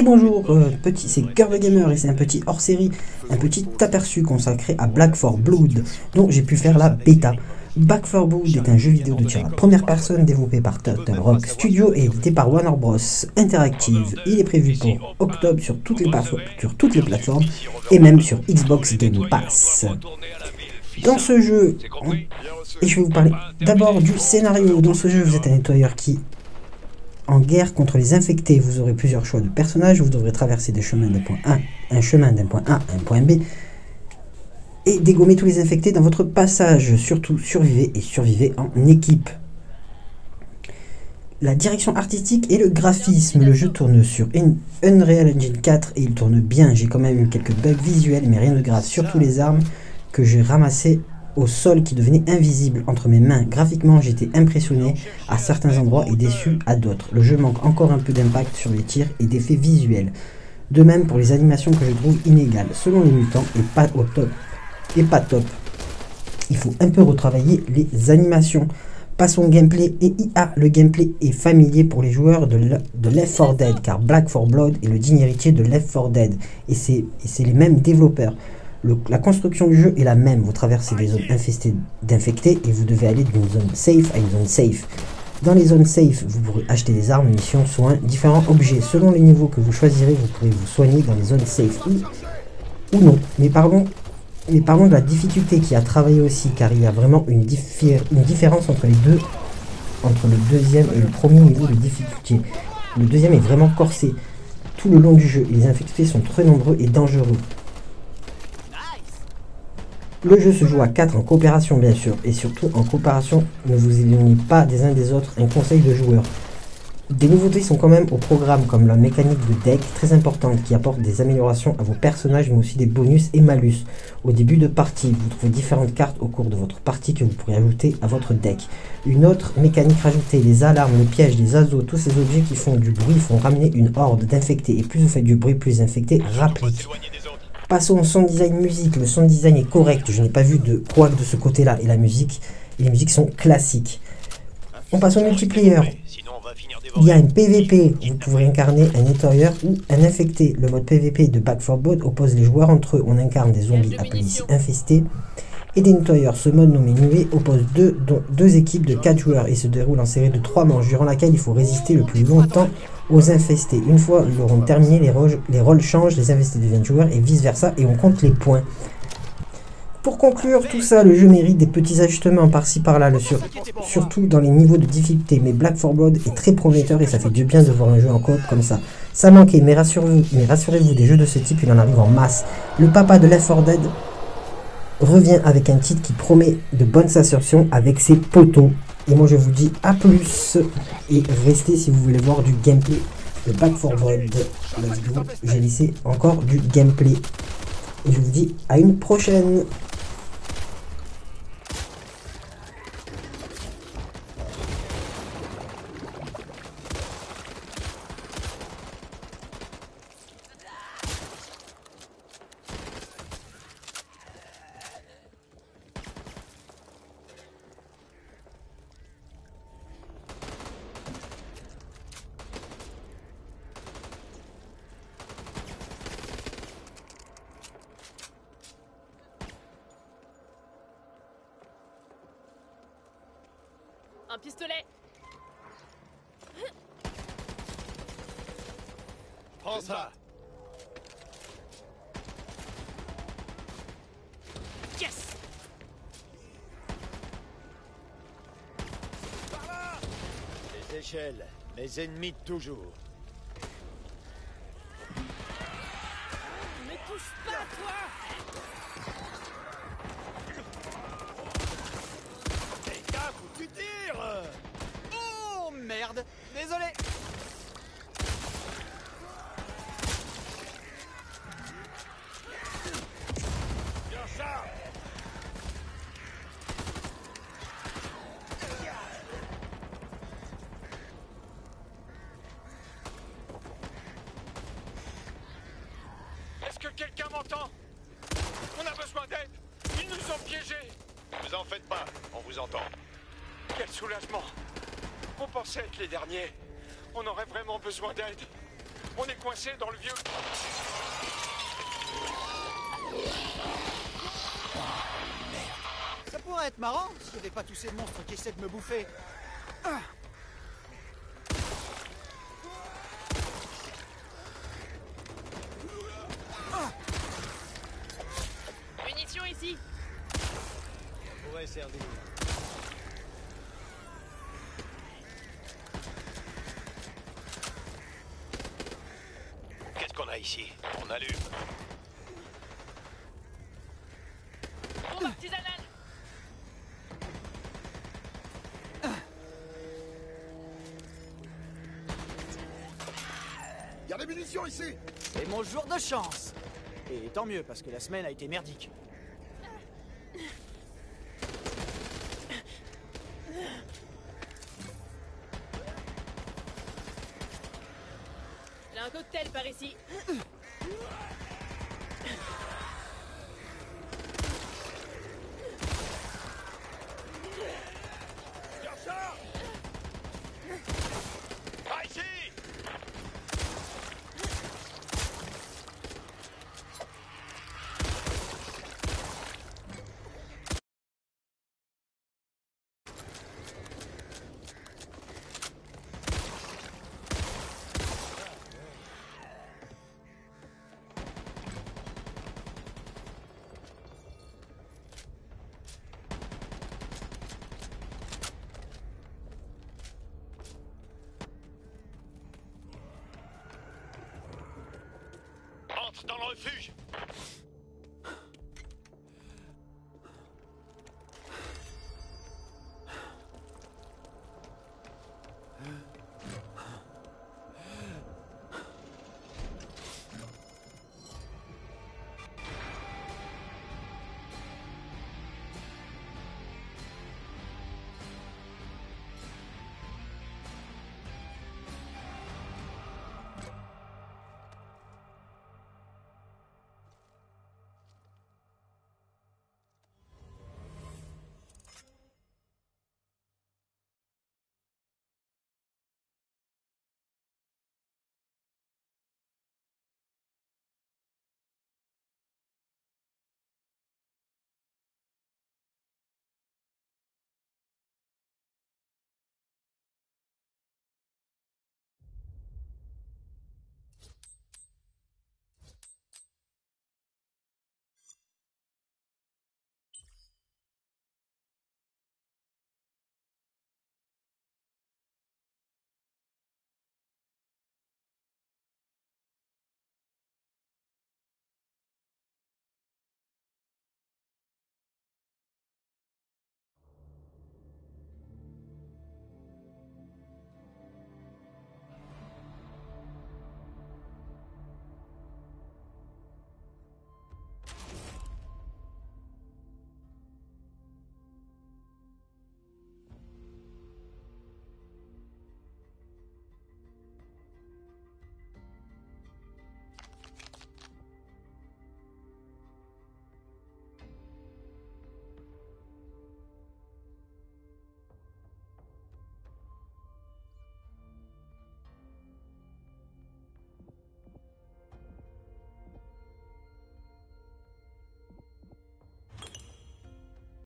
Et bonjour, euh, petit, c'est Cœur de Gamer et c'est un petit hors-série, un petit aperçu consacré à Black for Blood, dont j'ai pu faire la bêta. Back for Blood est un jeu vidéo de tir à première personne développé par Turtle Rock Studio et édité par Warner Bros. Interactive. Il est prévu pour octobre sur toutes les, sur toutes les plateformes et même sur Xbox Game Pass. Dans ce jeu, et je vais vous parler d'abord du scénario. Dans ce jeu, vous êtes un nettoyeur qui en guerre contre les infectés, vous aurez plusieurs choix de personnages. Vous devrez traverser des chemins d'un point A, un chemin d'un point A à un point B, et dégommer tous les infectés dans votre passage. Surtout, survivez et survivez en équipe. La direction artistique et le graphisme. Le jeu tourne sur Unreal Engine 4 et il tourne bien. J'ai quand même eu quelques bugs visuels, mais rien de grave. Surtout les armes que j'ai ramassées au sol qui devenait invisible entre mes mains. Graphiquement, j'étais impressionné à certains endroits et déçu à d'autres. Le jeu manque encore un peu d'impact sur les tirs et d'effets visuels. De même pour les animations que je trouve inégales, selon les mutants, et pas au top. Et pas top. Il faut un peu retravailler les animations. Passons au gameplay et IA. Le gameplay est familier pour les joueurs de, Left 4 Dead, car Black 4 Blood est le digne héritier de Left 4 Dead, et c'est les mêmes développeurs la construction du jeu est la même. Vous traversez des zones infestées d'infectés et vous devez aller d'une zone safe à une zone safe. Dans les zones safe, vous pourrez acheter des armes, munitions, soins, différents objets. Selon les niveaux que vous choisirez, vous pourrez vous soigner dans les zones safe ou, non. Mais parlons, de la difficulté qui a travaillé aussi, car il y a vraiment une, une différence entre les deux, entre le deuxième et le premier niveau de difficulté. Le deuxième est vraiment corsé tout le long du jeu. Les infectés sont très nombreux et dangereux. Le jeu se joue à 4 en coopération bien sûr, et surtout en coopération, ne vous éloignez pas des uns des autres, un conseil de joueur. Des nouveautés sont quand même au programme comme la mécanique de deck très importante qui apporte des améliorations à vos personnages mais aussi des bonus et malus. Au début de partie, vous trouvez différentes cartes au cours de votre partie que vous pourrez ajouter à votre deck. Une autre mécanique rajoutée, les alarmes, les pièges, les azos, tous ces objets qui font du bruit font ramener une horde d'infectés et plus vous faites du bruit, plus infectés rappliquent. Passons au son design musique. Le son design est correct. Je n'ai pas vu de quoi de ce côté-là. Et la musique, les musiques sont classiques. On passe au multiplayer. Il y a un PVP. Vous pouvez incarner un nettoyeur ou un infecté. Le mode PVP de Back 4 Blood oppose les joueurs entre eux. On incarne des zombies appelés ici infestés et des nettoyeurs. Ce mode nommé Nuée oppose deux, deux équipes de 4 joueurs et se déroule en série de 3 manches durant laquelle il faut résister le plus longtemps aux infestés. Une fois ils auront terminé, les, les rôles changent, les infestés deviennent joueurs et vice versa et on compte les points. Pour conclure tout ça, le jeu mérite des petits ajustements par-ci par-là, surtout dans les niveaux de difficulté. Mais Black 4 Blood est très prometteur et ça fait du bien de voir un jeu en coop comme ça. Ça manquait, mais rassurez-vous, mais rassurez-vous, des jeux de ce type, il en arrive en masse. Le papa de Left 4 Dead revient avec un titre qui promet de bonnes assertions avec ses poteaux. Et moi je vous dis à plus et restez si vous voulez voir du gameplay de Back 4 Blood. J'ai laissé encore du gameplay. Et je vous dis à une prochaine. Un pistolet. Prends ça. Yes. Par là Les échelles, mes ennemis de toujours. Ne touche pas, toi Désolé. Bien ça Est-ce que quelqu'un m'entend? On a besoin d'aide. Ils nous ont piégés. Vous en faites pas, on vous entend. Quel soulagement On pensait être les derniers. On aurait vraiment besoin d'aide. On est coincé dans le vieux. Ça pourrait être marrant s'il n'y avait pas tous ces monstres qui essaient de me bouffer. Ah. Munitions ici pourrait servir. Ici On allume. Bombe artisanale Y a des munitions ici C'est mon jour de chance Et tant mieux, parce que la semaine a été merdique. Un cocktail par ici. Entre dans le refuge